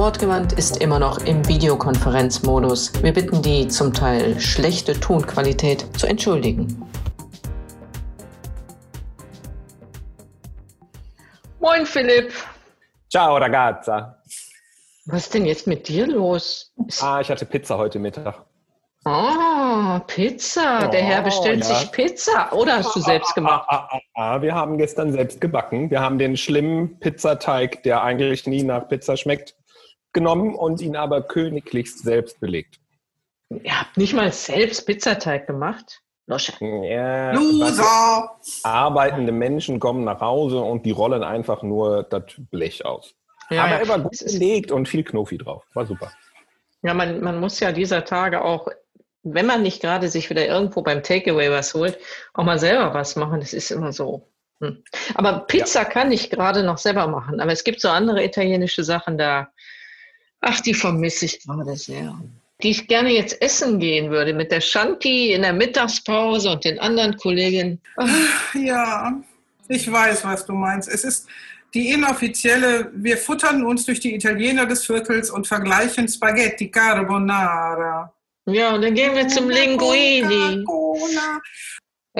Wortgewandt ist immer noch im Videokonferenzmodus. Wir bitten die zum Teil schlechte Tonqualität zu entschuldigen. Moin Philipp. Ciao ragazza. Was ist denn jetzt mit dir los? Ah, ich hatte Pizza heute Mittag. Ah, Pizza. Der Herr bestellt ja. sich Pizza. Oder hast du selbst gemacht? Ah, ah, ah, ah, wir haben gestern selbst gebacken. Wir haben den schlimmen Pizzateig, der eigentlich nie nach Pizza schmeckt, genommen und ihn aber königlichst selbst belegt. Ihr habt nicht mal selbst Pizzateig gemacht? Losche. Ja, Loser! Arbeitende Menschen kommen nach Hause und die rollen einfach nur das Blech aus. Ja, aber ja. er war gut belegt und viel Knofi drauf. War super. Ja, man, man muss ja dieser Tage auch, wenn man nicht gerade sich wieder irgendwo beim Takeaway was holt, auch mal selber was machen. Das ist immer so. Hm. Aber Pizza kann ich gerade noch selber machen. Aber es gibt so andere italienische Sachen da. Ach, die vermisse ich gerade sehr. Die ich gerne jetzt essen gehen würde mit der Shanti in der Mittagspause und den anderen Kolleginnen. Ach, Ja, ich weiß, was du meinst. Es ist die inoffizielle, wir futtern uns durch die Italiener des Viertels und vergleichen Spaghetti Carbonara. Ja, und dann gehen wir zum Linguini.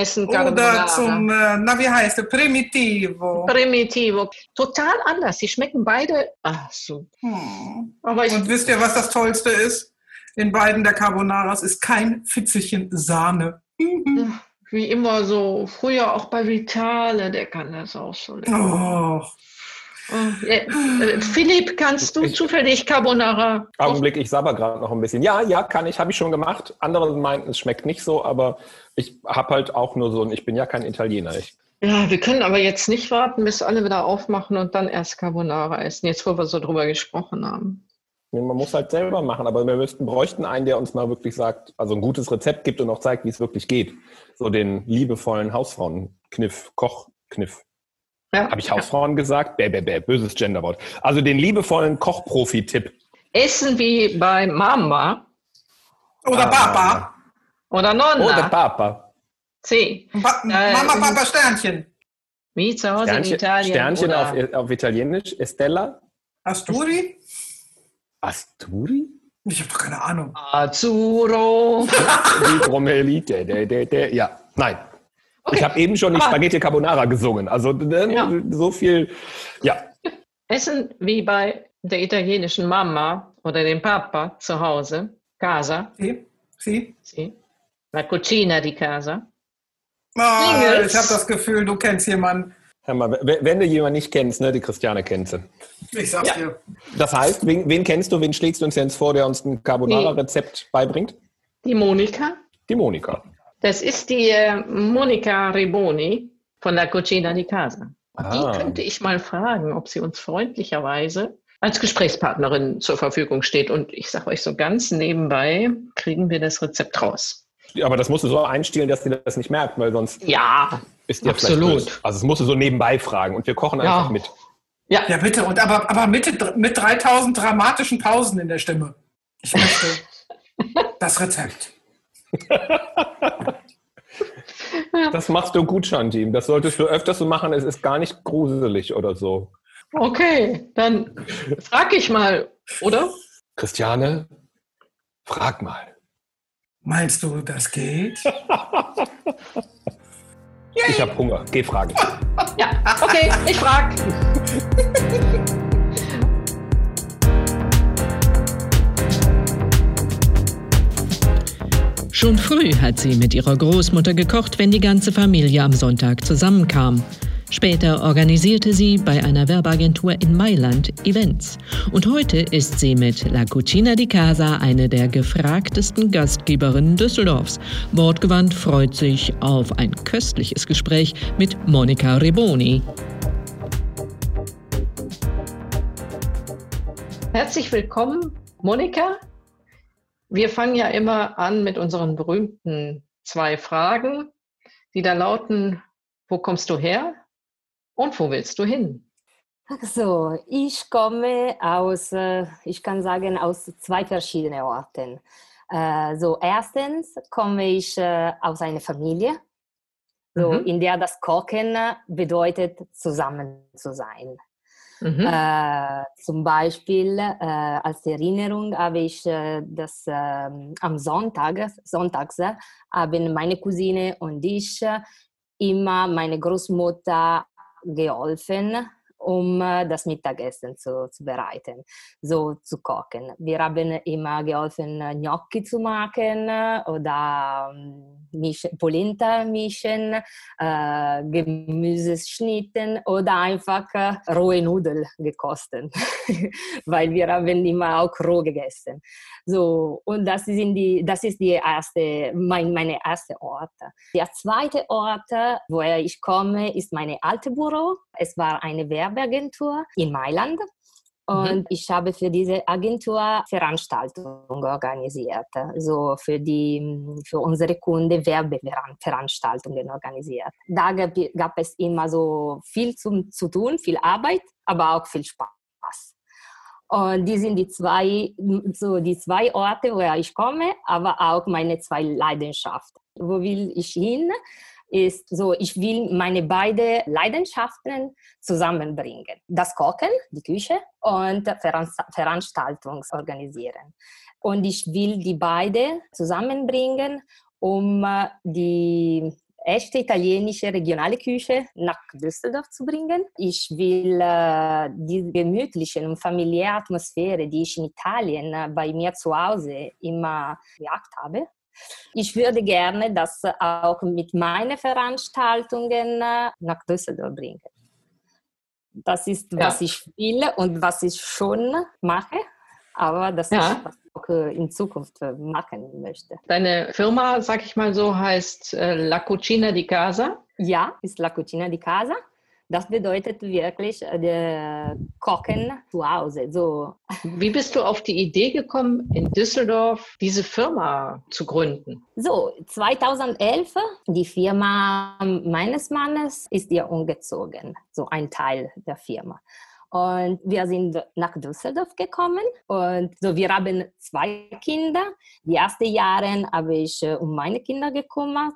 Essen Oder Carbonara. zum, äh, na wie heißt der, Primitivo. Primitivo. Total anders. Die schmecken beide. Ach so. Hm. Aber ich, Und wisst ihr, was das Tollste ist? In beiden der Carbonaras ist kein Fitzelchen Sahne. Mhm. wie immer so, früher auch bei Vitale, der kann das auch so lecker. Oh. Äh, äh, Philipp, kannst du zufällig Carbonara? Augenblick, ich sabber gerade noch ein bisschen. Ja, ja, kann ich, habe ich schon gemacht. Andere meinten, es schmeckt nicht so, aber ich habe halt auch nur so, ein- ich bin ja kein Italiener. Ich, Ja, wir können aber jetzt nicht warten, bis alle wieder aufmachen und dann erst Carbonara essen, jetzt wo wir so drüber gesprochen haben. man muss halt selber machen, aber wir müssten, bräuchten einen, der uns mal wirklich sagt, also ein gutes Rezept gibt und auch zeigt, wie es wirklich geht. So den liebevollen Hausfrauenkniff, Kochkniff. Ja. Habe ich Hausfrauen gesagt? Bäh, bäh, bäh, böses Genderwort. Also den liebevollen Kochprofi-Tipp. Essen wie bei Mama Oder Ah. Papa. oder der Nonna. Papa. C. Pa Äh, Mama, Papa, Sternchen. Wie zu Hause in Sternchen, Italien. Sternchen oder auf, auf Italienisch. Estella. Asturi? Asturi? Ich habe doch keine Ahnung. Azzurro. Die Bromelite. Der, der, der, ja, nein. Okay. Ich habe eben schon die Spaghetti Carbonara gesungen. Also äh, Ja. so viel. Ja, Essen wie bei der italienischen Mama oder dem Papa zu Hause. Casa. Sie? Sie? Sì. La cucina di casa. Ah, ich habe das Gefühl, du kennst jemanden. hör mal, wenn du jemanden nicht kennst, ne, die Christiane kennst du. Ich sag's Ja. dir. Das heißt, wen, wen kennst du, wen schlägst du uns jetzt vor, der uns ein Carbonara-Rezept beibringt? Die Monika. Die Monika. Das ist die äh, Monika Riboni von la Cucina di Casa. Ah. Die könnte ich mal fragen, ob sie uns freundlicherweise als Gesprächspartnerin zur Verfügung steht. Und ich sage euch so ganz nebenbei, kriegen wir das Rezept raus. Aber das musst du so einstellen, dass die das nicht merkt, weil sonst Ja, ist die ja Absolut. Also es musst du so nebenbei fragen und wir kochen Ja. einfach mit. ja, Ja, bitte. Und aber, aber mit, mit 3000 dramatischen Pausen in der Stimme. Ich möchte das Rezept. Das machst du gut, Shanti. Das solltest du öfters so machen. Es ist gar nicht gruselig oder so. okay, dann frage ich mal, oder? Christiane, frag mal. Meinst du, das geht? Ich habe Hunger. Geh fragen. Ja, okay, ich frage. Schon früh hat sie mit ihrer Großmutter gekocht, wenn die ganze Familie am Sonntag zusammenkam. Später organisierte sie bei einer Werbeagentur in Mailand Events. Und heute ist sie mit La Cucina di Casa eine der gefragtesten Gastgeberinnen Düsseldorfs. Wortgewandt freut sich auf ein köstliches Gespräch mit Monika Riboni. Herzlich willkommen Monika, wir fangen ja immer an mit unseren berühmten zwei Fragen, die da lauten, wo kommst du her und wo willst du hin? Also, ich komme aus, äh, ich kann sagen, aus zwei verschiedenen Orten. Äh, so, erstens komme ich äh, aus einer Familie, so, mhm. in der das Kochen bedeutet, zusammen zu sein. Mhm. Äh, zum Beispiel äh, als Erinnerung habe ich äh, das ähm, am Sonntag, sonntags haben meine Cousine und ich immer meine Großmutter geholfen um äh, das Mittagessen zu, zu bereiten, so zu kochen. Wir haben immer geholfen, Gnocchi zu machen oder ähm, misch, Polenta mischen, äh, Gemüse schnitten oder einfach äh, rohe Nudeln gekostet, weil wir haben immer auch roh gegessen. So, und das, sind die, das ist die erste, mein, meine erste Ort. Der zweite Ort, woher ich komme, ist meine alte Büro. Es war eine Werbeagentur in Mailand. Mhm. Und mhm. ich habe für diese Agentur Veranstaltungen organisiert, so für, die, für unsere Kunden Werbeveranstaltungen organisiert. Da gab, gab es immer so viel zum, zu tun, viel Arbeit, aber auch viel Spaß. Und die sind die zwei, so die zwei Orte, woher ich komme, aber auch meine zwei Leidenschaften. Wo will ich hin? Ist so, ich will meine beiden Leidenschaften zusammenbringen. Das Kochen, die Küche und Veranstaltungen organisieren. Und ich will die beiden zusammenbringen, um die echte italienische regionale Küche nach Düsseldorf zu bringen. Ich will äh, die gemütliche und familiäre Atmosphäre, die ich in Italien äh, bei mir zu Hause immer gejagt habe, ich würde gerne das auch mit meinen Veranstaltungen äh, nach Düsseldorf bringen. Das ist, ja. was ich will und was ich schon mache, aber das ja. ist, was auch äh, in Zukunft äh, machen möchte. Deine Firma, sag ich mal so, heißt La Cucina di Casa? Ja, ist La Cucina di Casa. Das bedeutet wirklich äh, Kochen zu Hause. So. Wie bist du auf die Idee gekommen, in Düsseldorf diese Firma zu gründen? So, 2011, die Firma meines Mannes ist ja umgezogen, so ein Teil der Firma. Und wir sind nach Düsseldorf gekommen und so, wir haben zwei Kinder. Die ersten Jahre habe ich äh, um meine Kinder gekümmert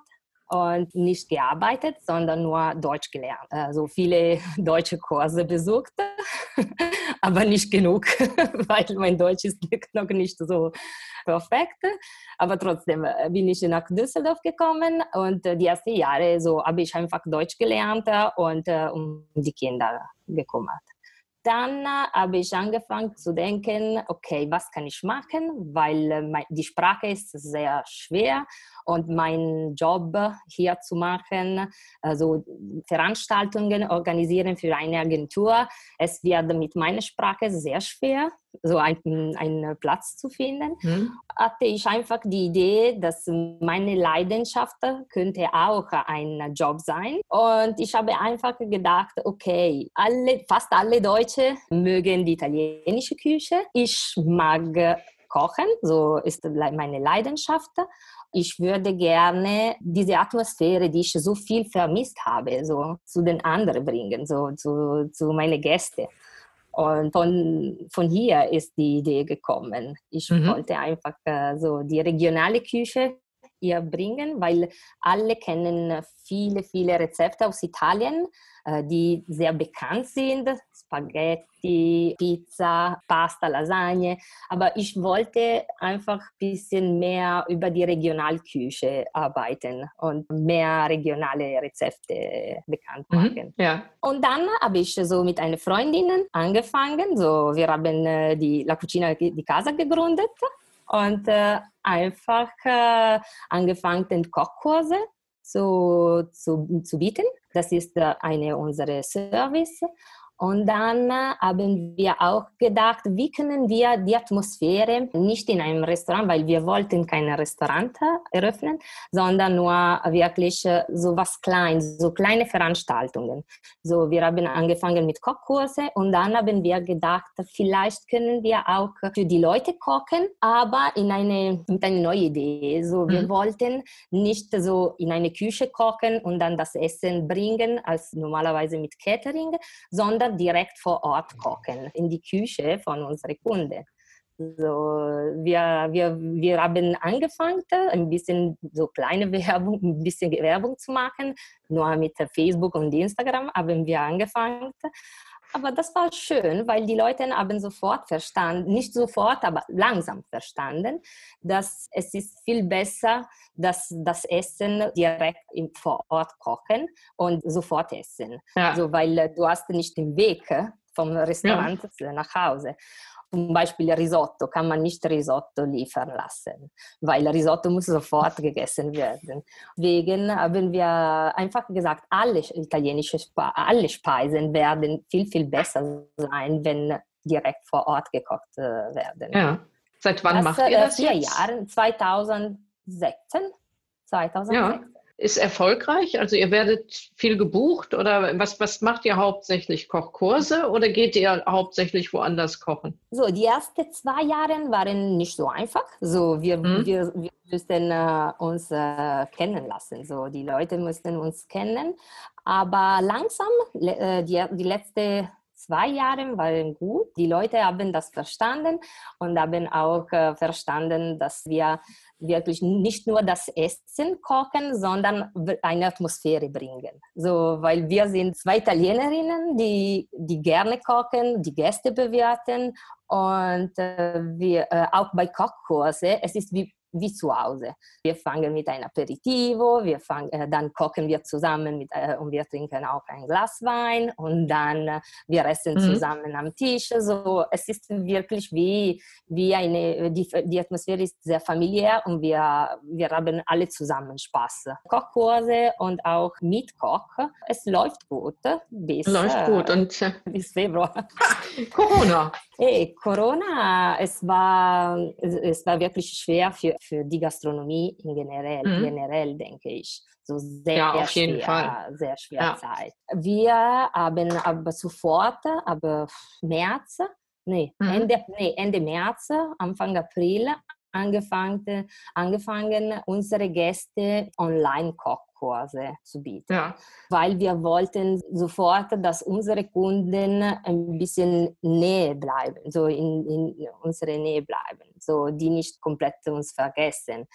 und nicht gearbeitet, sondern nur Deutsch gelernt. Also viele deutsche Kurse besucht, aber nicht genug, weil mein Deutsch ist noch nicht so perfekt. Aber trotzdem äh, bin ich nach Düsseldorf gekommen und die ersten Jahre so habe ich einfach Deutsch gelernt und äh, um die Kinder gekümmert dann habe ich angefangen zu denken, okay, was kann ich machen, weil äh, die Sprache ist sehr schwer und mein Job hier zu machen, also Veranstaltungen organisieren für eine Agentur, es wird mit meiner Sprache sehr schwer, so einen, einen Platz zu finden, mhm. hatte ich einfach die Idee, dass meine Leidenschaft könnte auch ein Job sein. Und ich habe einfach gedacht, okay, alle, fast alle Deutsche mögen die italienische Küche. Ich mag Kochen, so ist meine Leidenschaft ich würde gerne diese Atmosphäre, die ich so viel vermisst habe, so zu den anderen bringen, so zu, zu meinen Gästen. Und von, von hier ist die Idee gekommen. Ich mhm. wollte einfach äh, so die regionale Küche hier bringen, weil alle kennen viele, viele Rezepte aus Italien, äh, die sehr bekannt sind. Spaghetti, Pizza, Pasta, Lasagne. Aber ich wollte einfach ein bisschen mehr über die Regionalküche arbeiten und mehr regionale Rezepte bekannt mhm, machen. Mhm, ja. Und dann habe ich so mit einer Freundin angefangen. So, wir haben äh, die La Cucina di Casa gegründet und äh, einfach äh, angefangen, Kochkurse zu, zu, zu bieten. Das ist äh, eine unserer Service. Und dann äh, haben wir auch gedacht, wie können wir die Atmosphäre nicht in einem Restaurant, weil wir wollten kein Restaurant eröffnen, sondern nur wirklich äh, so was Kleines, so kleine Veranstaltungen. So, wir haben angefangen mit Kochkurse und dann haben wir gedacht, vielleicht können wir auch für die Leute kochen, aber in eine, mit einer neuen Idee. So, wir mhm. wollten nicht so in eine Küche kochen und dann das Essen bringen, als normalerweise mit Catering, sondern direkt vor Ort kochen, in die Küche von unseren Kunden. So, wir, wir, wir haben angefangen, ein bisschen so kleine Werbung, ein bisschen Werbung zu machen. Nur mit Facebook und Instagram haben wir angefangen. Aber das war schön, weil die Leute haben sofort verstanden, nicht sofort, aber langsam verstanden, dass es ist viel besser, dass das Essen direkt vor Ort kochen und sofort essen. Ja. Also, weil du hast nicht den Weg vom Restaurant ja. nach Hause zum Beispiel Risotto kann man nicht Risotto liefern lassen, weil Risotto muss sofort gegessen werden. Deswegen haben wir einfach gesagt, alle italienische alle Speisen werden viel, viel besser sein, wenn direkt vor Ort gekocht äh, werden. Ja. Seit wann das, macht ihr äh, das vier jetzt? Jahren, 2016. 2016. Ja ist erfolgreich? Also ihr werdet viel gebucht oder was, was macht ihr hauptsächlich? Kochkurse oder geht ihr hauptsächlich woanders kochen? So, die ersten zwei Jahre waren nicht so einfach. So, wir, hm. wir, wir mussten äh, uns äh, kennen lassen. So, die Leute mussten uns kennen. Aber langsam, äh, die, die letzte zwei Jahren waren gut. Die Leute haben das verstanden und haben auch äh, verstanden, dass wir wirklich nicht nur das Essen kochen, sondern eine Atmosphäre bringen. So, weil wir sind zwei Italienerinnen, die, die gerne kochen, die Gäste bewerten und äh, wir äh, auch bei Kochkurse, es ist wie wie zu Hause. Wir fangen mit einem Aperitivo, wir fangen, äh, dann kochen wir zusammen mit, äh, und wir trinken auch ein Glas Wein und dann äh, wir essen mhm. zusammen am Tisch. So, es ist wirklich wie, wie eine, die, die Atmosphäre ist sehr familiär und wir, wir haben alle zusammen Spaß. Kochkurse und auch mit Koch. Es läuft gut bis, läuft gut und, äh, bis Februar. Corona. Hey, Corona, es war, es war wirklich schwer für, für die Gastronomie in generell, mhm. generell denke ich. So sehr, ja, auf jeden schwer, Fall. sehr schwer ja. Zeit. Wir haben aber sofort, aber März, nee, mhm. Ende, nee, Ende März, Anfang April angefangen, angefangen unsere Gäste Online-Kochkurse zu bieten, ja. weil wir wollten sofort, dass unsere Kunden ein bisschen näher bleiben, so in, in unserer Nähe bleiben, so die nicht komplett uns vergessen.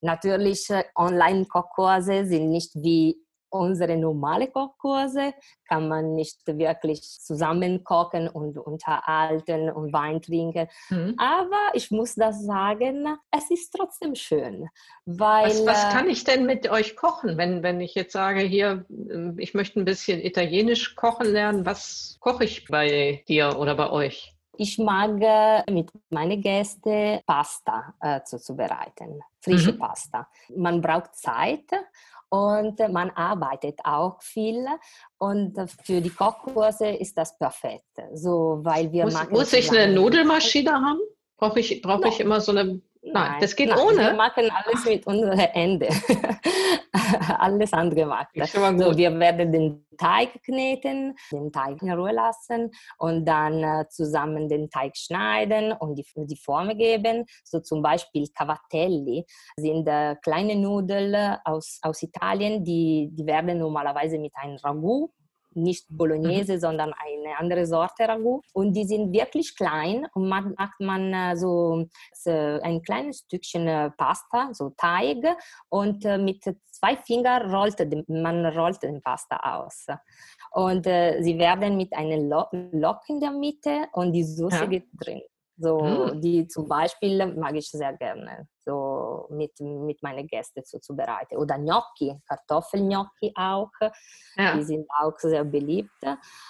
Natürlich, äh, Online-Kochkurse sind nicht wie unsere normale Kochkurse kann man nicht wirklich zusammen kochen und unterhalten und Wein trinken. Mhm. Aber ich muss das sagen, es ist trotzdem schön. Weil, was, was äh, kann ich denn mit euch kochen, wenn, wenn ich jetzt sage, hier, ähm, ich möchte ein bisschen italienisch kochen lernen, was koche ich bei dir oder bei euch? Ich mag äh, mit meinen Gästen Pasta äh, zuzubereiten, frische mhm. Pasta. Man braucht Zeit und man arbeitet auch viel und für die Kochkurse ist das perfekt. So, weil wir muss, muss ich eine Nudelmaschine haben? Brauche ich, brauch ich immer so eine Nein, das geht nein, ohne. Wir machen alles mit unseren Händen. alles handgemacht. So, wir werden den Teig kneten, den Teig in Ruhe lassen und dann äh, zusammen den Teig schneiden und die, die Form geben. So zum Beispiel Cavatelli sind äh, kleine Nudeln aus, aus Italien, die, die werden normalerweise mit einem Ragout nicht Bolognese, mhm. sondern eine andere Sorte Ragout. Und die sind wirklich klein und man macht man äh, so, ein kleines Stückchen äh, Pasta, so Teig und äh, mit zwei Fingern rollt man rollt den Pasta aus. Und sie werden mit einem Lock in der Mitte und die Soße ja. geht drin. So, mm. die zum Beispiel mag ich sehr gerne, so mit, mit meinen Gästen zuzubereiten. Oder Gnocchi, Kartoffelgnocchi auch, ja. die sind auch sehr beliebt.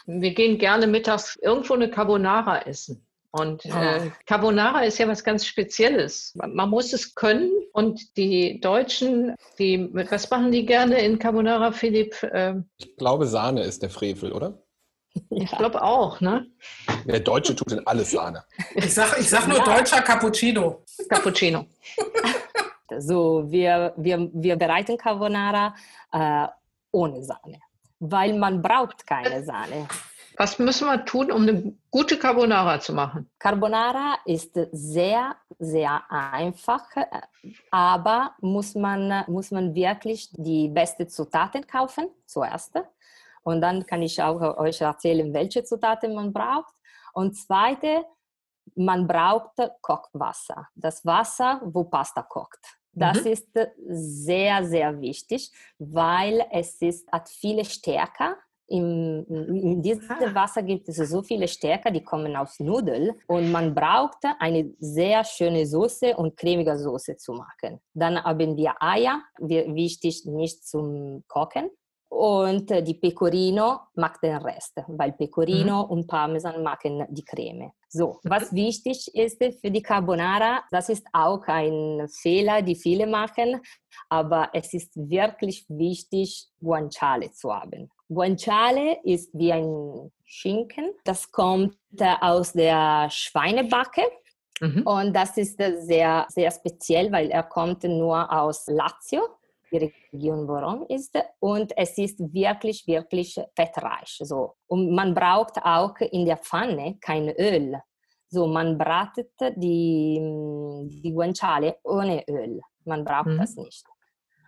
Wir gehen gerne mittags irgendwo eine Carbonara essen. Und äh, Carbonara ist ja was ganz Spezielles. Man muss es können. Und die Deutschen, die, was machen die gerne in Carbonara, Philipp? Ähm, ich glaube, Sahne ist der Frevel, oder? Ich glaube auch, ne? Der Deutsche tut in alles Sahne. Ich sag, ich sag nur Ja. deutscher Cappuccino. Cappuccino. So, wir, wir, wir bereiten Carbonara äh, ohne Sahne, weil man braucht keine Sahne. Was müssen wir tun, um eine gute Carbonara zu machen? Carbonara ist sehr, sehr einfach, aber muss man, muss man wirklich die besten Zutaten kaufen zuerst. Und dann kann ich auch euch erzählen, welche Zutaten man braucht. Und zweite, man braucht Kochwasser. Das Wasser, wo Pasta kocht. Das Mhm. ist sehr, sehr wichtig, weil es ist, hat viele Stärke. Im, in diesem Ah. Wasser gibt es so viele Stärke, die kommen aus Nudeln und man braucht eine sehr schöne Soße und cremige Soße zu machen. Dann haben wir Eier, wichtig nicht zum Kochen. Und die Pecorino macht den Rest, weil Pecorino und Parmesan machen die Creme. So, was wichtig ist für die Carbonara, das ist auch ein Fehler, die viele machen, aber es ist wirklich wichtig, Guanciale zu haben. Guanciale ist wie ein Schinken. Das kommt aus der Schweinebacke Mhm. und das ist sehr, sehr speziell, weil er kommt nur aus Lazio, die Region, worum ist. Und es ist wirklich, wirklich fettreich. So. Und man braucht auch in der Pfanne kein Öl. So, man bratet die, die Guanciale ohne Öl. Man braucht Mhm. das nicht.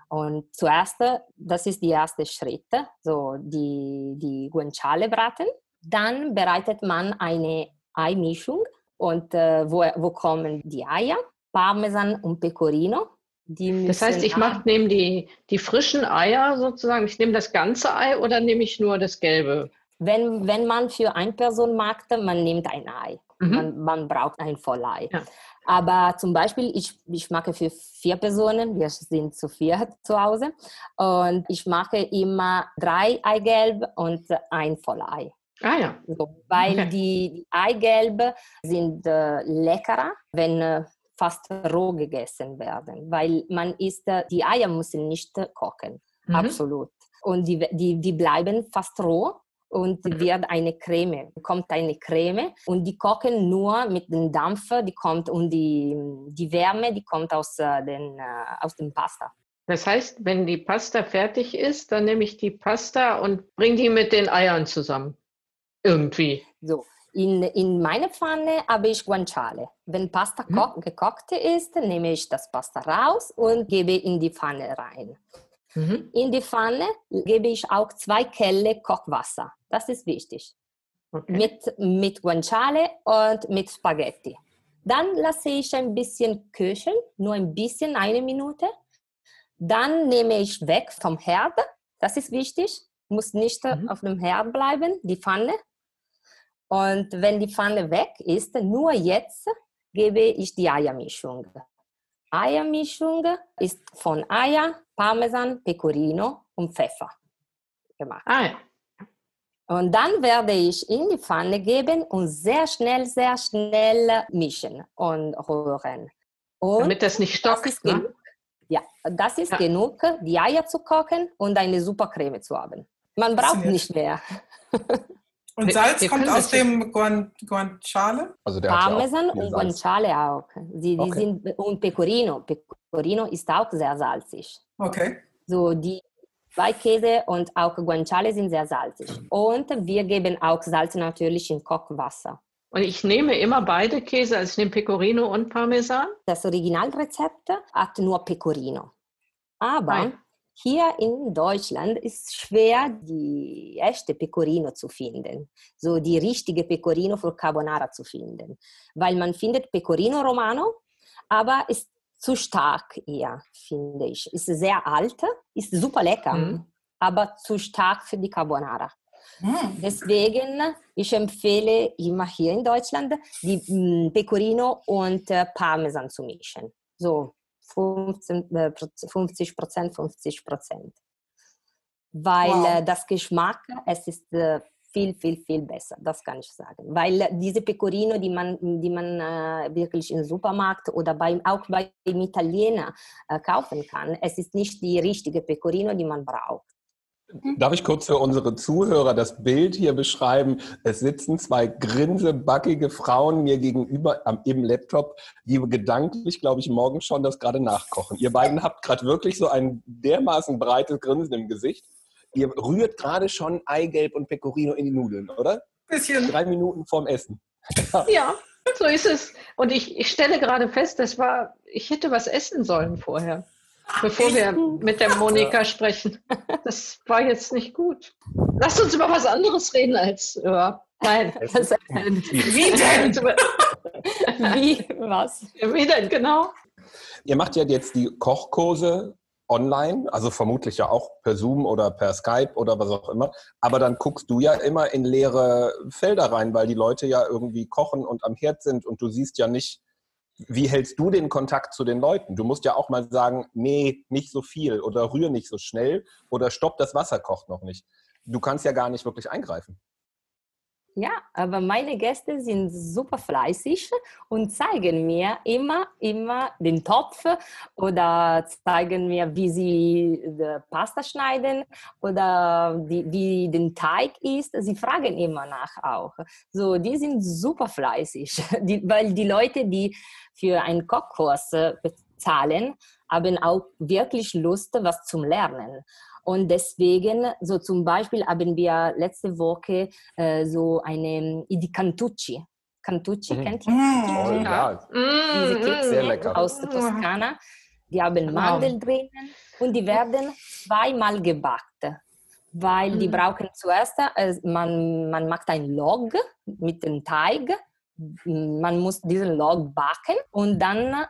Und zuerst, das ist der erste Schritt, so die, die Guanciale braten. Dann bereitet man eine Eimischung und äh, wo, wo kommen die Eier, Parmesan und Pecorino. Das heißt, ich mache, nehme die, die frischen Eier sozusagen, ich nehme das ganze Ei oder nehme ich nur das gelbe? Wenn, wenn man für eine Person macht, man nimmt ein Ei. Mhm. Man, man braucht ein Vollei. Ja. Aber zum Beispiel, ich, ich mache für vier Personen, wir sind zu vier zu Hause, und ich mache immer drei Eigelb und ein Vollei. Ah ja. So, weil Okay. die, die Eigelbe sind äh, leckerer, wenn äh, fast roh gegessen werden, weil man isst, äh, die Eier müssen nicht kochen, Mhm. absolut. Und die, die, die bleiben fast roh und Mhm. wird eine Creme, kommt eine Creme und die kochen nur mit dem Dampf, die kommt und die, die Wärme, die kommt aus, äh, den, äh, aus dem Pasta. Das heißt, wenn die Pasta fertig ist, dann nehme ich die Pasta und bringe die mit den Eiern zusammen. Irgendwie. So, in, in meiner Pfanne habe ich Guanciale. Wenn Pasta Mhm. ko- gekocht ist, nehme ich das Pasta raus und gebe in die Pfanne rein. Mhm. In die Pfanne gebe ich auch zwei Kelle Kochwasser. Das ist wichtig. Okay. Mit, mit Guanciale und mit Spaghetti. Dann lasse ich ein bisschen köcheln, nur ein bisschen, eine Minute. Dann nehme ich weg vom Herd. Das ist wichtig. Muss nicht Mhm. auf dem Herd bleiben, die Pfanne. Und wenn die Pfanne weg ist, nur jetzt gebe ich die Eiermischung. Eiermischung ist von Eier, Parmesan, Pecorino und Pfeffer gemacht. Ah ja. Und dann werde ich in die Pfanne geben und sehr schnell, sehr schnell mischen und rühren. Und Damit das nicht das stockt. ist Ne? genug. Ja, das ist Ja. genug, die Eier zu kochen und eine super Creme zu haben. Man braucht nicht mehr. Und Wir- Salz wir kommt aus dem Guan- Guanciale? Also der ja Parmesan viel und. Guanciale auch. Die, die Okay. sind, und Pecorino. Pecorino ist auch sehr salzig. Okay. So die zwei Käse und auch Guanciale sind sehr salzig. Und wir geben auch Salz natürlich in Kochwasser. Und ich nehme immer beide Käse, also ich nehme Pecorino und Parmesan. Das Originalrezept hat nur Pecorino. Aber Nein. Hier in Deutschland ist schwer, die echte Pecorino zu finden. So die richtige Pecorino für Carbonara zu finden. Weil man findet Pecorino Romano, aber ist zu stark eher, finde ich. Ist sehr alt, ist super lecker, Mhm. aber zu stark für die Carbonara. Hm. Deswegen, ich empfehle immer hier in Deutschland, die mh, Pecorino und äh, Parmesan zu mischen. So 15, äh, Proz- 50 Prozent, 50 Prozent. Weil Wow. äh, das Geschmack, es ist äh, viel, viel, viel besser, das kann ich sagen. Weil diese Pecorino, die man, die man äh, wirklich im Supermarkt oder beim, auch beim Italiener äh, kaufen kann, es ist nicht die richtige Pecorino, die man braucht. Darf ich kurz für unsere Zuhörer das Bild hier beschreiben? Es sitzen zwei grinsebackige Frauen mir gegenüber am, im Laptop, die gedanklich, glaube ich, morgen schon das gerade nachkochen. Ihr beiden habt gerade wirklich so ein dermaßen breites Grinsen im Gesicht. Ihr rührt gerade schon Eigelb und Pecorino in die Nudeln, oder? Bisschen. Drei Minuten vorm Essen. Ja, so ist es. Und ich, ich stelle gerade fest, das war, ich hätte was essen sollen vorher bevor wir mit der Monika sprechen. Das war jetzt nicht gut. Lass uns über was anderes reden als über. Nein, das, wie denn? wie was? Wie denn, genau? Ihr macht ja jetzt die Kochkurse online, also vermutlich ja auch per Zoom oder per Skype oder was auch immer. Aber dann guckst du ja immer in leere Felder rein, weil die Leute ja irgendwie kochen und am Herd sind und du siehst ja nicht, wie hältst du den Kontakt zu den Leuten? Du musst ja auch mal sagen, nee, nicht so viel oder rühr nicht so schnell oder stopp, das Wasser kocht noch nicht. Du kannst ja gar nicht wirklich eingreifen. Ja, aber meine Gäste sind super fleißig und zeigen mir immer, immer den Topf oder zeigen mir, wie sie Pasta schneiden oder die, wie den Teig ist. Sie fragen immer nach auch. So, die sind super fleißig, die, weil die Leute, die für einen Kochkurs bezahlen, haben auch wirklich Lust, was zu lernen. Und deswegen, so zum Beispiel haben wir letzte Woche äh, so eine die Cantucci. Cantucci mhm. kennt ihr? Oh, ja. Diese mhm. Kekse Sehr lecker. aus der Toskana. Die haben Mandeln wow. drinnen und die werden zweimal gebackt. Weil die brauchen zuerst, äh, man, man macht ein Log mit dem Teig man muss diesen Log backen und dann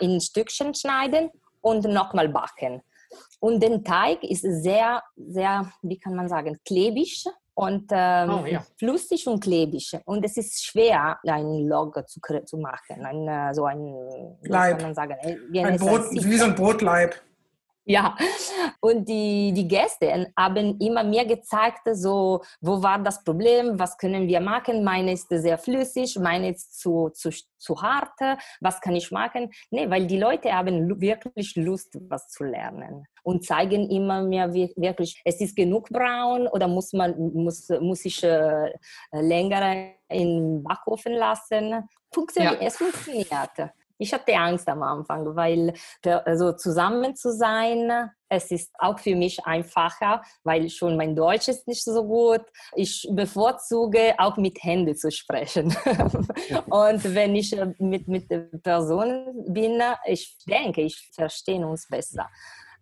in Stückchen schneiden und nochmal backen. Und der Teig ist sehr, sehr, wie kann man sagen, klebig und ähm, oh, ja. flüssig und klebig. Und es ist schwer, einen Log zu, zu machen. Ein, äh, so ein, Leib. wie, ein Brot, wie so ein Brotleib. Ja, und die, die Gäste haben immer mir gezeigt, so, wo war das Problem, was können wir machen, meine ist sehr flüssig, meine ist zu, zu, zu hart, was kann ich machen? Nee, weil die Leute haben wirklich Lust, was zu lernen und zeigen immer mehr wirklich, es ist genug braun oder muss, man, muss, muss ich äh, länger im Backofen lassen. Funktioniert, ja. Es funktioniert. Ich hatte Angst am Anfang, weil also zusammen zu sein, es ist auch für mich einfacher, weil schon mein Deutsch ist nicht so gut. Ich bevorzuge auch mit Händen zu sprechen. Und wenn ich äh, mit, mit Personen bin, ich denke, ich verstehe uns besser.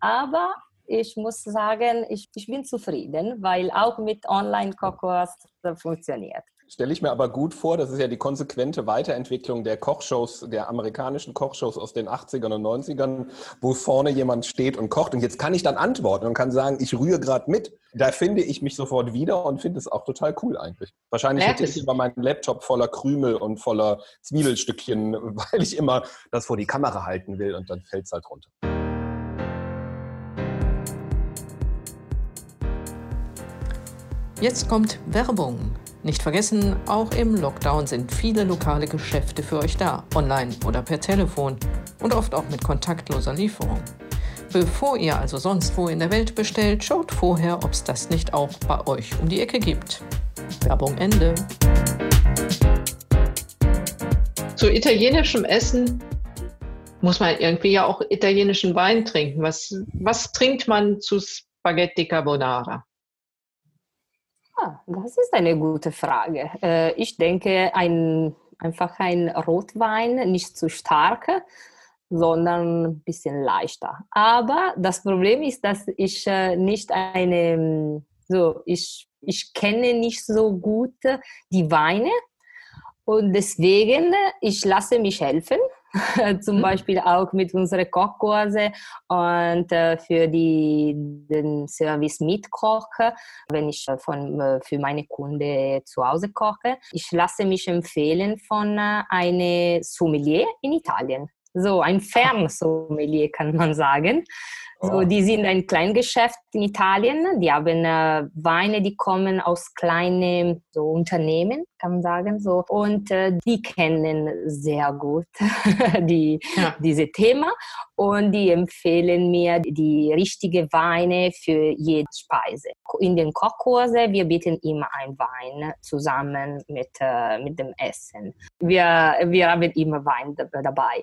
Aber ich muss sagen, ich, ich bin zufrieden, weil auch mit Online-Kokos funktioniert. Stelle ich mir aber gut vor, das ist ja die konsequente Weiterentwicklung der Kochshows, der amerikanischen Kochshows aus den 80ern und 90ern, wo vorne jemand steht und kocht. Und jetzt kann ich dann antworten und kann sagen, ich rühre gerade mit. Da finde ich mich sofort wieder und finde es auch total cool eigentlich. Wahrscheinlich hätte ich immer meinen Laptop voller Krümel und voller Zwiebelstückchen, weil ich immer das vor die Kamera halten will und dann fällt es halt runter. Jetzt kommt Werbung. Nicht vergessen, auch im Lockdown sind viele lokale Geschäfte für euch da, online oder per Telefon und oft auch mit kontaktloser Lieferung. Bevor ihr also sonst wo in der Welt bestellt, schaut vorher, ob es das nicht auch bei euch um die Ecke gibt. Werbung Ende. Zu italienischem Essen muss man irgendwie ja auch italienischen Wein trinken. Was, was trinkt man zu Spaghetti Carbonara? Ah, das ist eine gute Frage. Äh, ich denke, ein, einfach ein Rotwein, nicht zu stark, sondern ein bisschen leichter. Aber das Problem ist, dass ich äh, nicht eine, so, ich, ich kenne nicht so gut die Weine und deswegen, ich lasse mich helfen zum mhm. Beispiel auch mit unseren Kochkurse und äh, für die, den Service mitkoche, wenn ich äh, von, äh, für meine Kunden zu Hause koche. Ich lasse mich empfehlen von einem Sommelier in Italien. so ein Fernsommelier kann man sagen. So, Oh. die sind ein Kleingeschäft in Italien. Die haben äh, Weine, die kommen aus kleinen so Unternehmen, kann man sagen. So. Und äh, die kennen sehr gut die, Ja. diese Thema und die empfehlen mir die richtige Weine für jede Speise. In den Kochkurse, wir bieten immer ein Wein zusammen mit, äh, mit dem Essen. Wir, wir haben immer Wein da- dabei.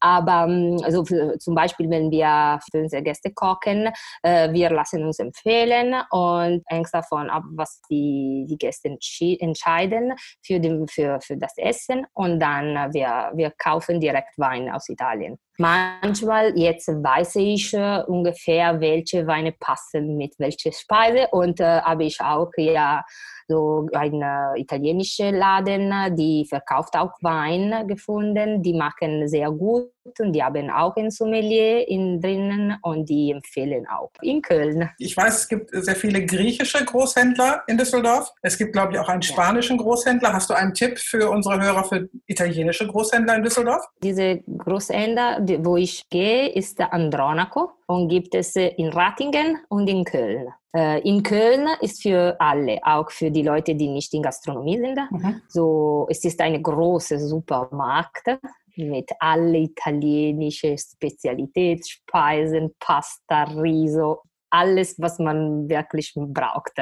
Aber also für, zum Beispiel, wenn wir für unsere Gäste kochen, äh, wir lassen uns empfehlen und hängt davon ab, was die, die Gäste entscheiden für, den, für, für das Essen und dann äh, wir, wir kaufen direkt Wein aus Italien. Manchmal, jetzt weiß ich äh, ungefähr, welche Weine passen mit welcher Speise und äh, habe ich auch ja so einen äh, italienischen Laden, die verkauft auch Wein gefunden, die machen sehr gut und die haben auch ein Sommelier in drinnen und die empfehlen auch in Köln. Ich weiß, es gibt sehr viele griechische Großhändler in Düsseldorf. Es gibt, glaube ich, auch einen spanischen Großhändler. Hast du einen Tipp für unsere Hörer für italienische Großhändler in Düsseldorf? Diese Großhändler, die- wo ich gehe, ist der Andronaco und gibt es in Rattingen und in Köln. Äh, In Köln ist für alle, auch für die Leute, die nicht in Gastronomie sind. Mhm. So, es ist eine große Supermarkt mit alle italienische Spezialitätsspeisen, Pasta, Riso, alles, was man wirklich braucht.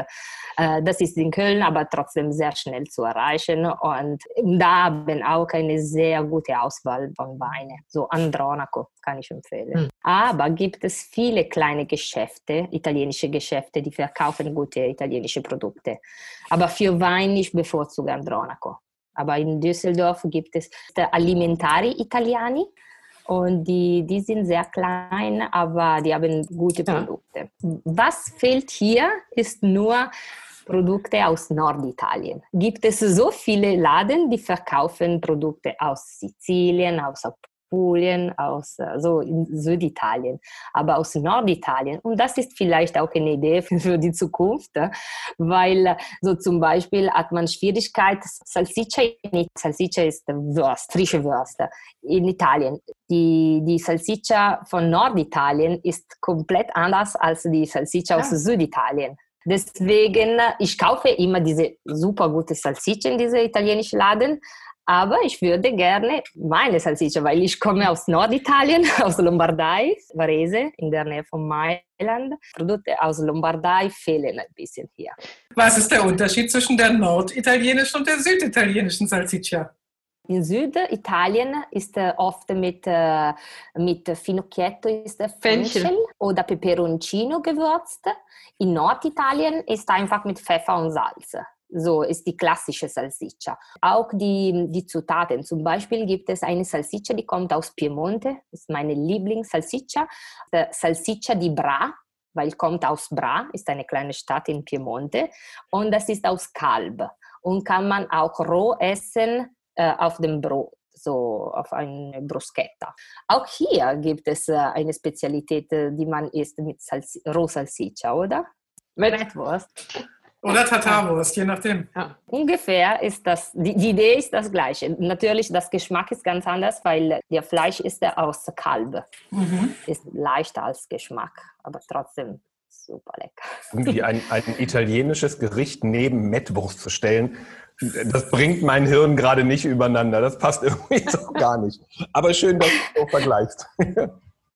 Äh, Das ist in Köln, aber trotzdem sehr schnell zu erreichen und da haben auch eine sehr gute Auswahl von Weinen. So Andronaco kann ich empfehlen. Hm. Aber gibt es viele kleine Geschäfte, italienische Geschäfte, die verkaufen gute italienische Produkte. Aber für Wein ich bevorzuge Andronaco. Aber in Düsseldorf gibt es Alimentari Italiani und die, die sind sehr klein, aber die haben gute Ja. Produkte. Was fehlt hier, ist nur Produkte aus Norditalien. Gibt es so viele Laden, die verkaufen Produkte aus Sizilien, aus Apulien, aus äh, so in Süditalien, aber aus Norditalien. Und das ist vielleicht auch eine Idee für, die Zukunft, äh, weil äh, so zum Beispiel hat man Schwierigkeit, Salsiccia, in- Salsiccia ist Wurst, frische Würste in Italien. Die, die Salsiccia von Norditalien ist komplett anders als die Salsiccia aus Ah. Süditalien. Deswegen, ich kaufe immer diese super gute Salsiccia in diese italienischen Laden, aber ich würde gerne meine Salsiccia, weil ich komme aus Norditalien, aus Lombardei, Varese, in der Nähe von Mailand. Produkte aus Lombardei fehlen ein bisschen hier. Was ist der Unterschied zwischen der norditalienischen und der süditalienischen Salsiccia? In Süditalien ist äh, oft mit, äh, mit Finocchietto ist Fenchel. Fenchel oder Peperoncino gewürzt. In Norditalien ist einfach mit Pfeffer und Salz. So ist die klassische Salsiccia. Auch die, die Zutaten. Zum Beispiel gibt es eine Salsiccia, die kommt aus Piemonte. Das ist meine Lieblings-Salsiccia. Salsiccia di Bra, weil kommt aus Bra, ist eine kleine Stadt in Piemonte. Und das ist aus Kalb. Und kann man auch roh essen äh, auf dem Brot, so auf eine Bruschetta. Auch hier gibt es äh, eine Spezialität, äh, die man isst mit Salsi Rohsalsiccia, oder? Mit, Bratwurst. Oder Tatarwurst, je nachdem. ja. Ungefähr ist das, die, die Idee ist das gleiche. Natürlich, das Geschmack ist ganz anders, weil der Fleisch ist ja aus Kalb. Mhm. Ist leichter als Geschmack, aber trotzdem super lecker. Irgendwie ein, ein italienisches Gericht neben Mettwurst zu stellen, das bringt mein Hirn gerade nicht übereinander. Das passt irgendwie so gar nicht. Aber schön, dass du so vergleichst.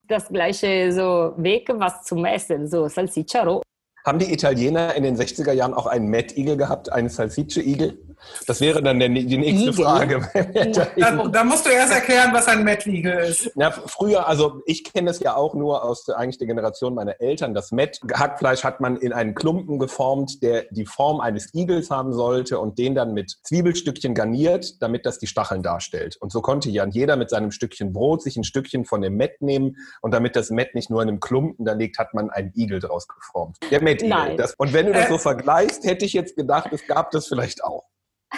Das gleiche so Weg, was zum Essen, so Salsiccia roh. Haben die Italiener in den 60er Jahren auch einen Mettigel gehabt, einen Salsicce-Igel? Das wäre dann der, die nächste Igel? Frage. Da, da musst du erst erklären, was ein Mettwiegel ist. Ja, früher, also ich kenne es ja auch nur aus der, eigentlich der Generation meiner Eltern. Das Met, Hackfleisch hat man in einen Klumpen geformt, der die Form eines Igels haben sollte und den dann mit Zwiebelstückchen garniert, damit das die Stacheln darstellt. Und so konnte ja jeder mit seinem Stückchen Brot sich ein Stückchen von dem Met nehmen und damit das Met nicht nur in einem Klumpen da liegt, hat man einen Igel draus geformt. Der Met-Igel. Nein. Das- Und wenn du das Äh. so vergleichst, hätte ich jetzt gedacht, es gab das vielleicht auch.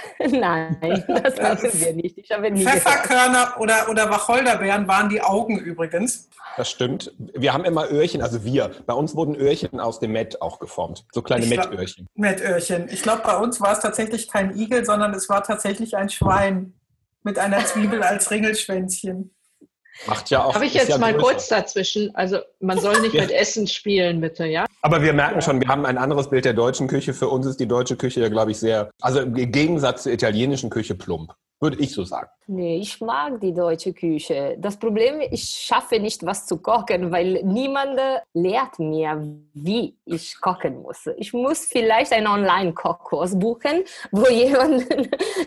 Nein, das haben wir nicht. Ich habe nie. Pfefferkörner oder, oder Wacholderbeeren waren die Augen übrigens. Das stimmt. Wir haben immer Öhrchen, also wir. Bei uns wurden Öhrchen aus dem Met auch geformt. So kleine Mettöhrchen. Mettöhrchen. Ich glaube, bei uns war es tatsächlich kein Igel, sondern es war tatsächlich ein Schwein mit einer Zwiebel als Ringelschwänzchen. Macht ja auch. Darf ich jetzt ja mal größer. kurz dazwischen? Also man soll nicht Ja. mit Essen spielen, bitte, ja? Aber wir merken schon, wir haben ein anderes Bild der deutschen Küche. Für uns ist die deutsche Küche ja, glaube ich, sehr, also im Gegensatz zur italienischen Küche plump. Würde ich so sagen. Nee, ich mag die deutsche Küche. Das Problem, ich schaffe nicht, was zu kochen, weil niemand lehrt mir, wie ich kochen muss. Ich muss vielleicht einen Online-Kochkurs buchen, wo jemand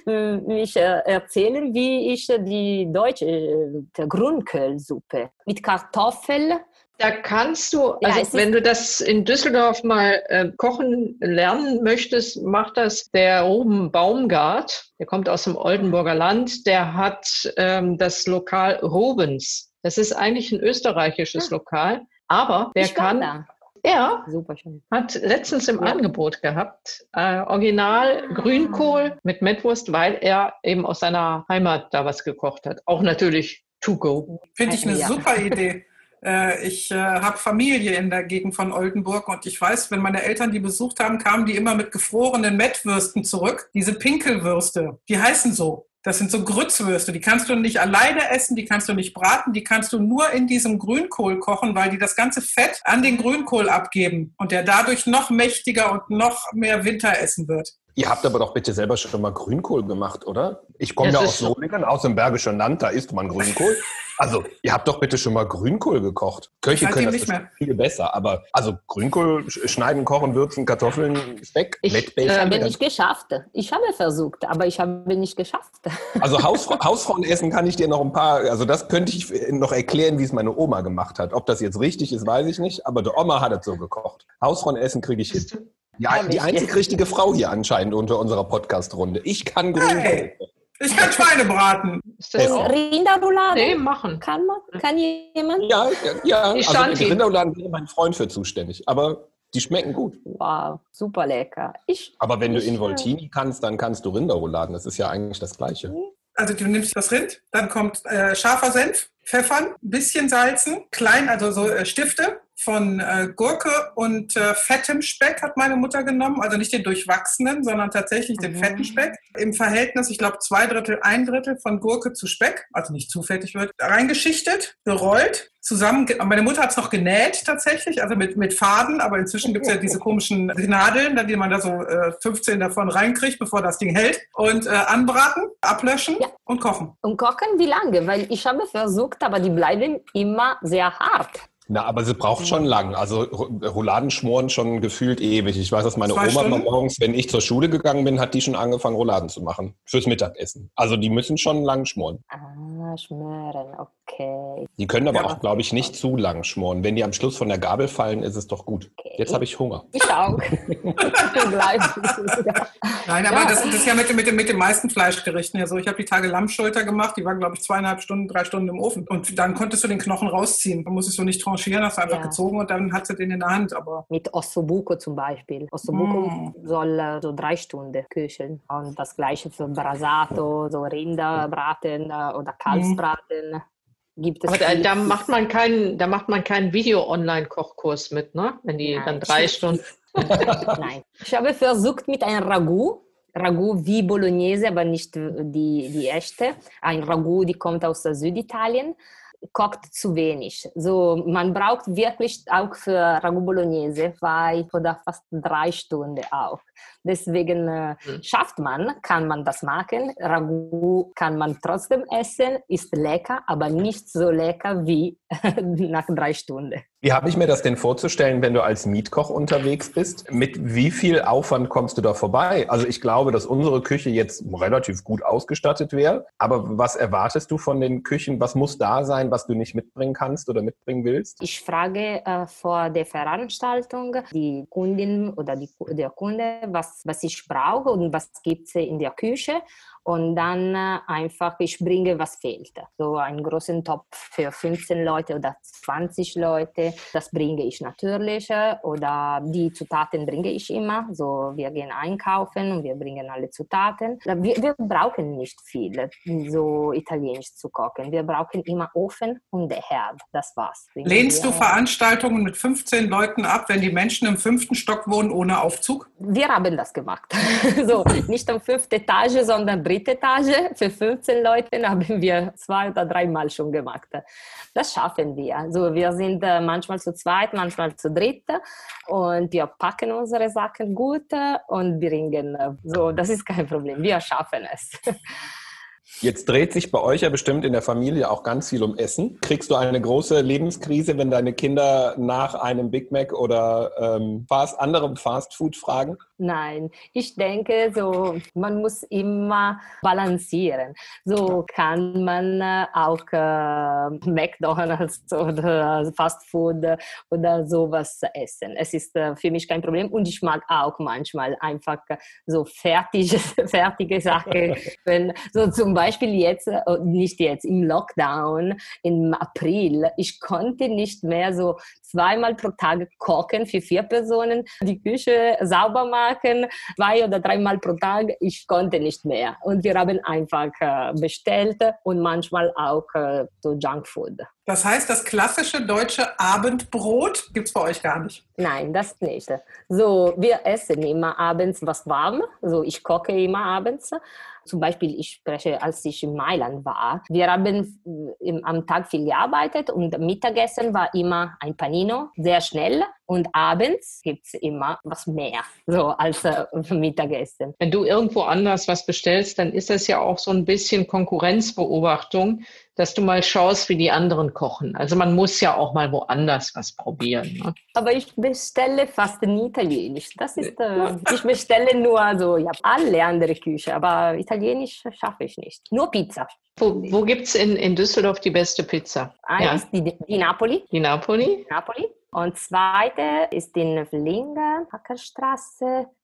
mich äh, erzählen, wie ich die deutsche äh, Grünkohlsuppe mit Kartoffeln. Da kannst du, Ja, also ist- wenn du das in Düsseldorf mal äh, kochen lernen möchtest, macht das der Ruben Baumgart. Der kommt aus dem Oldenburger Land. Der hat ähm, das Lokal Rubens. Das ist eigentlich ein österreichisches Lokal, aber der ich kann, da. er Super schön. hat letztens im Ja. Angebot gehabt, äh, Original Grünkohl mit Mettwurst, weil er eben aus seiner Heimat da was gekocht hat. Auch natürlich to go. Finde ich eine Ja. super Idee. Äh, Ich äh, habe Familie in der Gegend von Oldenburg und ich weiß, wenn meine Eltern die besucht haben, kamen die immer mit gefrorenen Mettwürsten zurück. Diese Pinkelwürste, die heißen so. Das sind so Grützwürste, die kannst du nicht alleine essen, die kannst du nicht braten, die kannst du nur in diesem Grünkohl kochen, weil die das ganze Fett an den Grünkohl abgeben und der dadurch noch mächtiger und noch mehr Winter essen wird. Ihr habt aber doch bitte selber schon mal Grünkohl gemacht, oder? Ich komme ja aus so- Solingen, aus dem Bergischen Land, da isst man Grünkohl. Also, ihr habt doch bitte schon mal Grünkohl gekocht. Köche können das nicht mehr. bestimmt viel besser, aber also Grünkohl sch- schneiden, kochen, würzen, Kartoffeln, Speck, Ich, Mettbällchen. Ich habe Ähm, nicht geschafft. Ich habe versucht, aber ich habe nicht geschafft. Also Hausfra Hausfrauenessen kann ich dir noch ein paar, also das könnte ich noch erklären, wie es meine Oma gemacht hat. Ob das jetzt richtig ist, weiß ich nicht, aber die Oma hat es so gekocht. Hausfrauenessen kriege ich hin. Ja, die einzig richtige Frau hier anscheinend unter unserer Podcast-Runde. Ich kann Grünkohl. Hey. Ich kann Schweine braten. Ist das? Rinderroulade? Nee, machen. Kann man? Kann jemand? Ja, ja, Die also Rinderladen wäre mein Freund für zuständig, aber die schmecken gut. Wow, super lecker. Ich, Aber wenn du Ich, in äh, Voltini kannst, dann kannst du Rinderrouladen. Das ist ja eigentlich das Gleiche. Also du nimmst das Rind, dann kommt äh, scharfer Senf, Pfeffern, ein bisschen salzen, klein, also so äh, Stifte von äh, Gurke und äh, fettem Speck hat meine Mutter genommen. Also nicht den durchwachsenen, sondern tatsächlich den Mhm. fetten Speck. Im Verhältnis, ich glaube, zwei Drittel, ein Drittel von Gurke zu Speck, also nicht zu fettig wird, reingeschichtet, gerollt, zusammen. Meine Mutter hat es noch genäht tatsächlich, also mit, mit Faden, aber inzwischen gibt es ja diese komischen Nadeln, da die man da so äh, 15 davon reinkriegt, bevor das Ding hält. Und äh, anbraten, ablöschen Ja. und kochen. und kochen wie lange? Weil ich habe versucht, aber die bleiben immer sehr hart. Na, aber sie braucht schon lang. Also Ro- Rouladen schmoren schon gefühlt ewig. Ich weiß, dass meine Zwei Oma Stunden? morgens, wenn ich zur Schule gegangen bin, hat die schon angefangen, Rouladen zu machen. Fürs Mittagessen. Also die müssen schon lang schmoren. Ah, schmören, okay. Die können aber Ja. auch, glaube ich, nicht zu lang schmoren. Wenn die am Schluss von der Gabel fallen, ist es doch gut. okay. Jetzt habe ich Hunger. Ich auch. Gleich. Nein, aber Ja. das, das ist ja mit, dem- mit, dem- mit den meisten Fleischgerichten ja so. Ich habe die Tage Lammschulter gemacht, die war, glaube ich, zweieinhalb Stunden, drei Stunden im Ofen. Und dann konntest du den Knochen rausziehen. Da musstest du nicht tranchieren, hast du einfach Ja. gezogen und dann hast du den in der Hand. Aber Mit Ossobuco zum Beispiel. Ossobuco Mm. soll äh, so drei Stunden köcheln. Und das gleiche für Brasato, so Rinderbraten äh, oder Kalbsbraten. Gibt es Aber da macht man keinen, da macht man keinen Video-Online-Kochkurs mit, ne? Wenn die Nein. dann drei Stunden. Nein. Ich habe versucht mit einem Ragout, Ragout wie Bolognese, aber nicht die, die echte. Ein Ragout, die kommt aus Süditalien, kocht zu wenig. So, man braucht wirklich auch für Ragout Bolognese zwei oder fast drei Stunden auch. Deswegen äh, Hm. schafft man, kann man das machen. Ragout kann man trotzdem essen, ist lecker, aber nicht so lecker wie nach drei Stunden. Wie habe ich mir das denn vorzustellen, wenn du als Mietkoch unterwegs bist? Mit wie viel Aufwand kommst du da vorbei? Also ich glaube, dass unsere Küche jetzt relativ gut ausgestattet wäre. Aber was erwartest du von den Küchen? Was muss da sein, was du nicht mitbringen kannst oder mitbringen willst? Ich frage äh, vor der Veranstaltung die Kundin oder die, der Kunde, was, was ich brauche und was gibt es in der Küche. Und dann äh, einfach, ich bringe, was fehlt. So einen großen Topf für 15 Leute Leute oder 20 Leute. Das bringe ich natürlich oder die Zutaten bringe ich immer. So, wir gehen einkaufen und wir bringen alle Zutaten. Wir, wir brauchen nicht viel, so italienisch zu kochen. Wir brauchen immer Ofen und der Herd. Das war's. Lehnst du Veranstaltungen mit 15 Leuten ab, wenn die Menschen im fünften Stock wohnen ohne Aufzug? Wir haben das gemacht. so, nicht am fünften Etage, sondern dritte Etage. Für 15 Leute haben wir zwei oder dreimal schon gemacht. Das schaffen wir. Also wir sind äh, manchmal zu zweit, manchmal zu dritt und wir packen unsere Sachen gut und bringen. Äh, so, das ist kein Problem. Wir schaffen es. Jetzt dreht sich bei euch ja bestimmt in der Familie auch ganz viel um Essen. Kriegst du eine große Lebenskrise, wenn deine Kinder nach einem Big Mac oder ähm, fast, anderem Fastfood fragen? Nein, ich denke, so man muss immer balancieren. So kann man äh, auch äh, McDonald's oder Fast Food oder sowas essen. Es ist äh, für mich kein Problem und ich mag auch manchmal einfach so fertige, fertige Sachen. Wenn, so zum Beispiel jetzt, äh, nicht jetzt, im Lockdown im April, ich konnte nicht mehr so zweimal pro Tag kochen für vier Personen, die Küche sauber machen machen, zwei oder dreimal pro Tag. Ich konnte nicht mehr. Und wir haben einfach äh, bestellt und manchmal auch äh, so Junkfood. Das heißt, das klassische deutsche Abendbrot gibt es bei euch gar nicht? Nein, das nicht. So, wir essen immer abends was warm. So, ich koche immer abends. Zum Beispiel, ich spreche, als ich in Mailand war. Wir haben am Tag viel gearbeitet und Mittagessen war immer ein Panino, sehr schnell. Und abends gibt es immer was mehr, so als äh, Mittagessen. Wenn du irgendwo anders was bestellst, dann ist das ja auch so ein bisschen Konkurrenzbeobachtung dass du mal schaust, wie die anderen kochen. Also man muss ja auch mal woanders was probieren. Ne? Aber ich bestelle fast nie Italienisch. Das ist, äh, ich bestelle nur so, ja, alle andere Küche, aber Italienisch schaffe ich nicht. Nur Pizza. Wo, wo gibt es in, in Düsseldorf die beste Pizza? Eins, ja. die, die Napoli. Die Napoli? Napoli. Und zweite ist in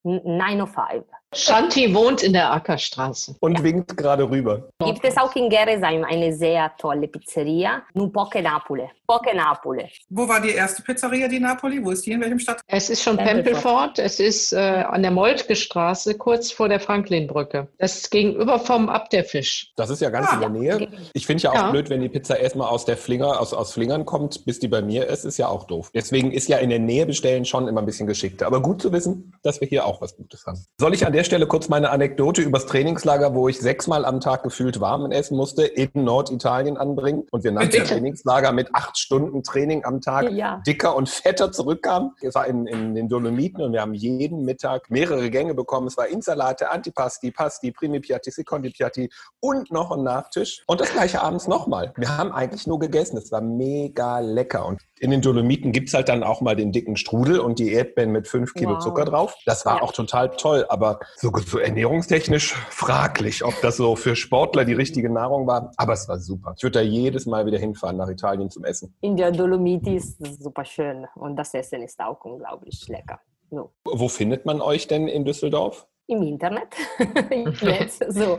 Vlingen, Ackerstraße 905. Shanti wohnt in der Ackerstraße. Und ja. winkt gerade rüber. Gibt es auch in Geresheim eine sehr tolle Pizzeria, nur Poche Napoli. Poche Napoli. Wo war die erste Pizzeria, die Napoli? Wo ist die, in welchem Stadt? Es ist schon Pempelfort. Es ist äh, an der Moltke Straße, kurz vor der Franklinbrücke. Das ist gegenüber vom Abderfisch. Das ist ja ganz ah, in der Nähe. Ich finde ja auch ja. blöd, wenn die Pizza erstmal aus der Flinger, aus, aus Flingern kommt, bis die bei mir ist, ist ja auch doof. Deswegen ist ja in der Nähe bestellen schon immer ein bisschen geschickter. Aber gut zu wissen, dass wir hier auch was Gutes haben. Soll ich an der Stelle kurz meine Anekdote übers Trainingslager, wo ich sechsmal am Tag gefühlt warmen essen musste, in Norditalien anbringen und wir nach dem Trainingslager mit acht Stunden Training am Tag ja. dicker und fetter zurückkamen? Es war in, in den Dolomiten und wir haben jeden Mittag mehrere Gänge bekommen. Es war Insalate, Antipasti, Pasti, Primi Piatti, Secondi Piatti und noch ein Nachtisch. Und das gleiche abends nochmal. Wir haben eigentlich nur gegessen. Es war mega lecker. Und in den Dolomiten gibt es halt dann auch mal den dicken Strudel und die Erdbeeren mit fünf Kilo wow. Zucker drauf. Das war ja. auch total toll, aber so, so ernährungstechnisch fraglich, ob das so für Sportler die richtige Nahrung war. Aber es war super. Ich würde da jedes Mal wieder hinfahren nach Italien zum Essen. In der Dolomiti ist es super schön und das Essen ist auch unglaublich lecker. So. Wo findet man euch denn in Düsseldorf? Im Internet, jetzt, so,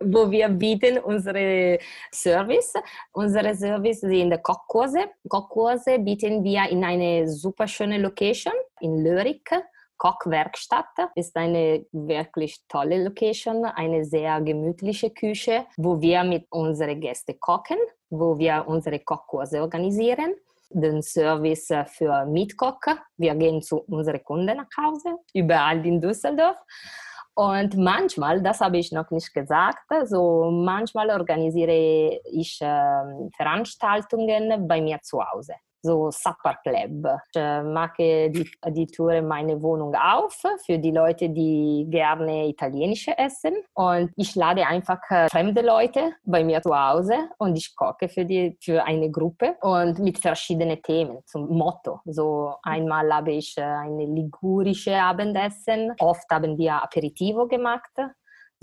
wo wir bieten unsere Service. Unsere Service sind Kochkurse. Kochkurse bieten wir in eine super schöne Location in Lörik. Kochwerkstatt ist eine wirklich tolle Location, eine sehr gemütliche Küche, wo wir mit unseren Gästen kochen, wo wir unsere Kochkurse organisieren den Service für Mietkocher. Wir gehen zu unseren Kunden nach Hause, überall in Düsseldorf. Und manchmal, das habe ich noch nicht gesagt, so manchmal organisiere ich äh, Veranstaltungen bei mir zu Hause so Supper Club. Ich äh, mache die, die Tour in meine Wohnung auf für die Leute, die gerne italienisch essen. Und ich lade einfach äh, fremde Leute bei mir zu Hause und ich koche für, die, für eine Gruppe und mit verschiedenen Themen zum Motto. So einmal habe ich äh, ein ligurisches Abendessen. Oft haben wir Aperitivo gemacht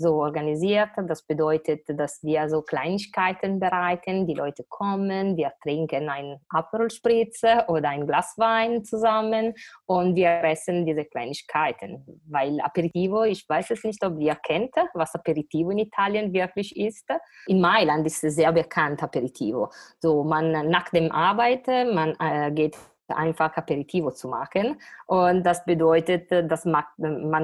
so organisiert. Das bedeutet, dass wir so Kleinigkeiten bereiten. Die Leute kommen, wir trinken ein Aperol Spritze oder ein Glas Wein zusammen und wir essen diese Kleinigkeiten. Weil Aperitivo, ich weiß es nicht, ob ihr kennt, was Aperitivo in Italien wirklich ist. In Mailand ist es sehr bekannt Aperitivo. So man nach dem Arbeiten, man äh, geht einfach Aperitivo zu machen. Und das bedeutet, dass man,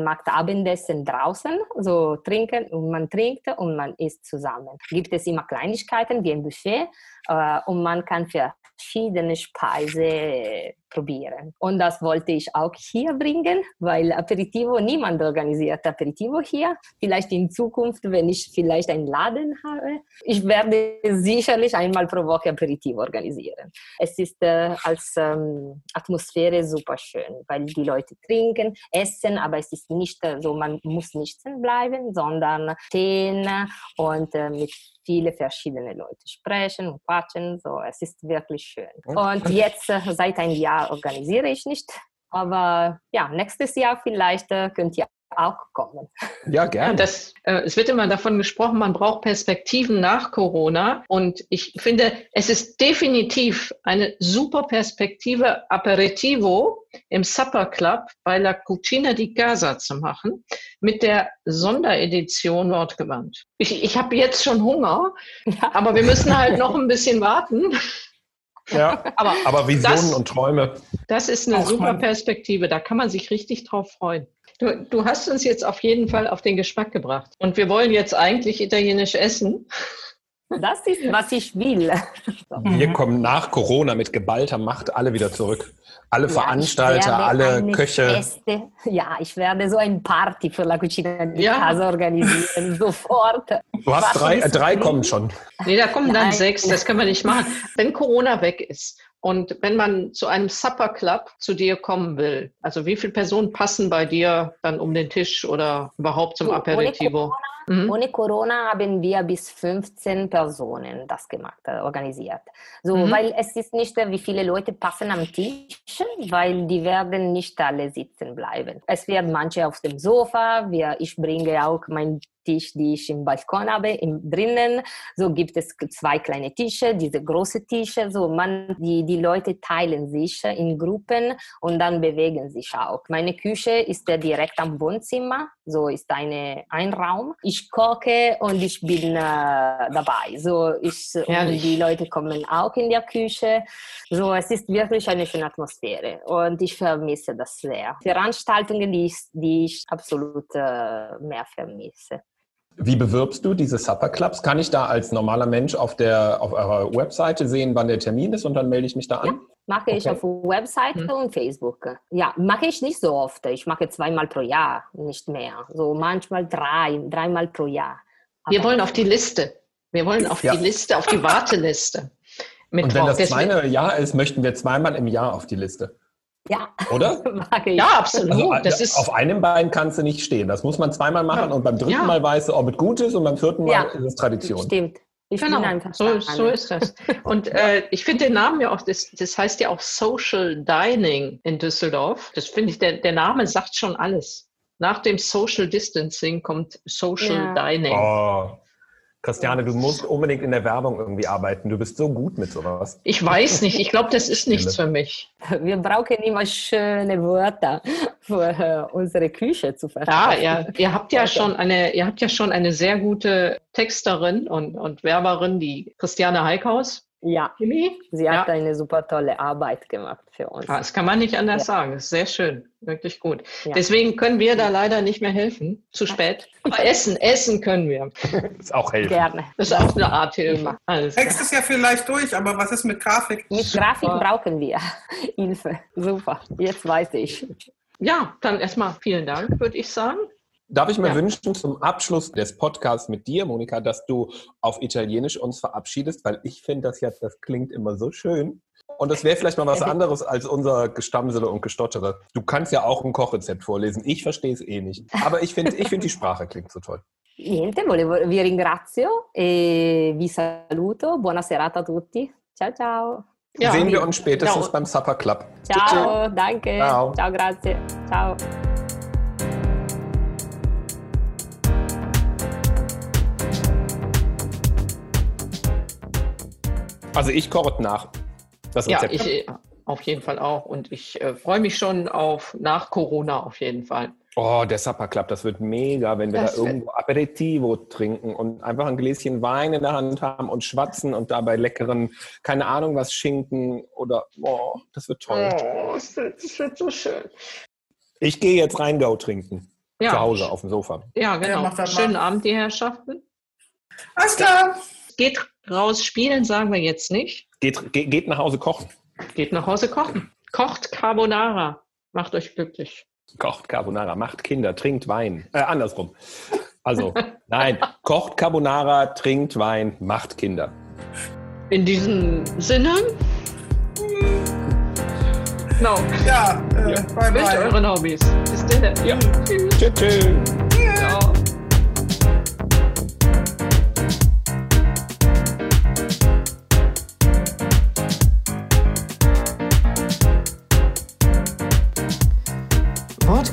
macht Abendessen draußen, so trinken und man trinkt und man isst zusammen. Gibt es immer Kleinigkeiten wie ein Buffet äh, und man kann verschiedene Speisen probieren. Und das wollte ich auch hier bringen, weil Aperitivo, niemand organisiert Aperitivo hier. Vielleicht in Zukunft, wenn ich vielleicht einen Laden habe, ich werde sicherlich einmal pro Woche Aperitivo organisieren. Es ist äh, als ähm, Atmosphäre super schön, weil die Leute trinken, essen, aber es ist nicht äh, so, man muss nicht bleiben, sondern stehen und äh, mit viele verschiedene Leute sprechen und quatschen. So, es ist wirklich schön. Und jetzt äh, seit einem Jahr organisiere ich nicht, aber ja, nächstes Jahr vielleicht äh, könnt ihr auch kommen. Ja, gerne. Das, äh, es wird immer davon gesprochen, man braucht Perspektiven nach Corona. Und ich finde, es ist definitiv eine super Perspektive, Aperitivo im Supper Club bei La Cucina di Casa zu machen, mit der Sonderedition Wortgewandt. Ich, ich habe jetzt schon Hunger, ja. aber wir müssen halt noch ein bisschen warten. Ja, aber, aber Visionen das, und Träume. Das ist eine super Perspektive, da kann man sich richtig drauf freuen. Du, du hast uns jetzt auf jeden Fall auf den Geschmack gebracht. Und wir wollen jetzt eigentlich italienisch essen. Das ist, was ich will. Wir kommen nach Corona mit geballter Macht alle wieder zurück. Alle ja, Veranstalter, alle Köche. Feste, ja, ich werde so ein Party für La Cucina di ja. Casa organisieren, sofort. Du hast drei, drei kommen schon. Nee, da kommen dann Nein. sechs, das können wir nicht machen. Wenn Corona weg ist und wenn man zu einem Supper Club zu dir kommen will, also wie viele Personen passen bei dir dann um den Tisch oder überhaupt zum Aperitivo? Ohne Corona, mhm. ohne Corona haben wir bis 15 Personen das gemacht, äh, organisiert. So, mhm. weil es ist nicht, wie viele Leute passen am Tisch, weil die werden nicht alle sitzen bleiben. Es werden manche auf dem Sofa, wir, ich bringe auch mein Tisch, die ich im Balkon habe, im, drinnen. So gibt es zwei kleine Tische, diese großen Tische. So man, die, die Leute teilen sich in Gruppen und dann bewegen sich auch. Meine Küche ist direkt am Wohnzimmer. So ist eine, ein Raum. Ich koche und ich bin äh, dabei. So ich, die Leute kommen auch in der Küche. So es ist wirklich eine schöne Atmosphäre und ich vermisse das sehr. Veranstaltungen, die ich, die ich absolut äh, mehr vermisse. Wie bewirbst du diese Supper Clubs? Kann ich da als normaler Mensch auf, der, auf eurer Webseite sehen, wann der Termin ist und dann melde ich mich da an? Ja, mache ich auf Webseite hm. und Facebook. Ja, mache ich nicht so oft. Ich mache zweimal pro Jahr, nicht mehr. So manchmal drei, dreimal pro Jahr. Aber Wir wollen auf die Liste. Wir wollen auf ja. die Liste, auf die Warteliste. und wenn das zweite Jahr ist, möchten wir zweimal im Jahr auf die Liste. Ja. Oder? Mag ich. Ja, absolut. Also, das ist auf einem Bein kannst du nicht stehen. Das muss man zweimal machen ja. und beim dritten ja. Mal weißt du, ob es gut ist und beim vierten Mal ja. ist es Tradition. Stimmt. Ich genau, so, so, ist das. Und äh, ich finde den Namen ja auch, das, das heißt ja auch Social Dining in Düsseldorf. Das finde ich, der, der Name sagt schon alles. Nach dem Social Distancing kommt Social Dining. Oh. Christiane, du musst unbedingt in der Werbung irgendwie arbeiten. Du bist so gut mit sowas. Ich weiß nicht. Ich glaube, das ist nichts für mich. Wir brauchen immer schöne Wörter für äh, unsere Küche zu verstehen. Ja, ja. Ihr habt ja schon eine, ihr habt ja schon eine sehr gute Texterin und, und Werberin, die Christiane Heikhaus. Ja, sie hat ja. eine super tolle Arbeit gemacht für uns. das kann man nicht anders ja. sagen. Das ist sehr schön, wirklich gut. Ja. Deswegen können wir da leider nicht mehr helfen. Zu spät. Aber essen, essen können wir. Das ist auch helfen. Gerne. Das ist auch eine Art Hilfe. Alles Text ist ja vielleicht durch, aber was ist mit Grafik? Mit Grafik brauchen wir Hilfe. Super, jetzt weiß ich. Ja, dann erstmal vielen Dank, würde ich sagen. Darf ich mir ja. wünschen zum Abschluss des Podcasts mit dir, Monika, dass du auf Italienisch uns verabschiedest, weil ich finde, das jetzt, das klingt immer so schön. Und das wäre vielleicht mal was anderes als unser Gestamsele und Gestottere. Du kannst ja auch ein Kochrezept vorlesen. Ich verstehe es eh nicht. Aber ich finde, ich find, die Sprache klingt so toll. Niente, volevo, vi ringrazio e vi saluto. Buona serata a tutti. Ciao, ciao. Ja, Sehen wir uns spätestens ciao. beim Supper Club. Ciao, danke. Ciao, ciao grazie. Ciao. Also ich koche nach. Das Rezept. Ja, ich äh, auf jeden Fall auch. Und ich äh, freue mich schon auf nach Corona auf jeden Fall. Oh, der Supper Club, das wird mega, wenn wir das da irgendwo Aperitivo trinken und einfach ein Gläschen Wein in der Hand haben und schwatzen und dabei leckeren, keine Ahnung was, Schinken oder, oh, das wird toll. Oh, das wird, das wird so schön. Ich gehe jetzt Rheingau trinken. Ja. Zu Hause auf dem Sofa. Ja, genau. Ja, Schönen mal. Abend, die Herrschaften. Alles klar. Geht raus spielen, sagen wir jetzt nicht. Geht, geht, geht nach Hause kochen. Geht nach Hause kochen. Kocht Carbonara. Macht euch glücklich. Kocht Carbonara, macht Kinder, trinkt Wein. Äh, andersrum. Also, nein, kocht Carbonara, trinkt Wein, macht Kinder. In diesem Sinne. No. Ja, äh, ja. bye bye. euren Hobbys. Bis dann. Ja. Tschüss. Tschüss.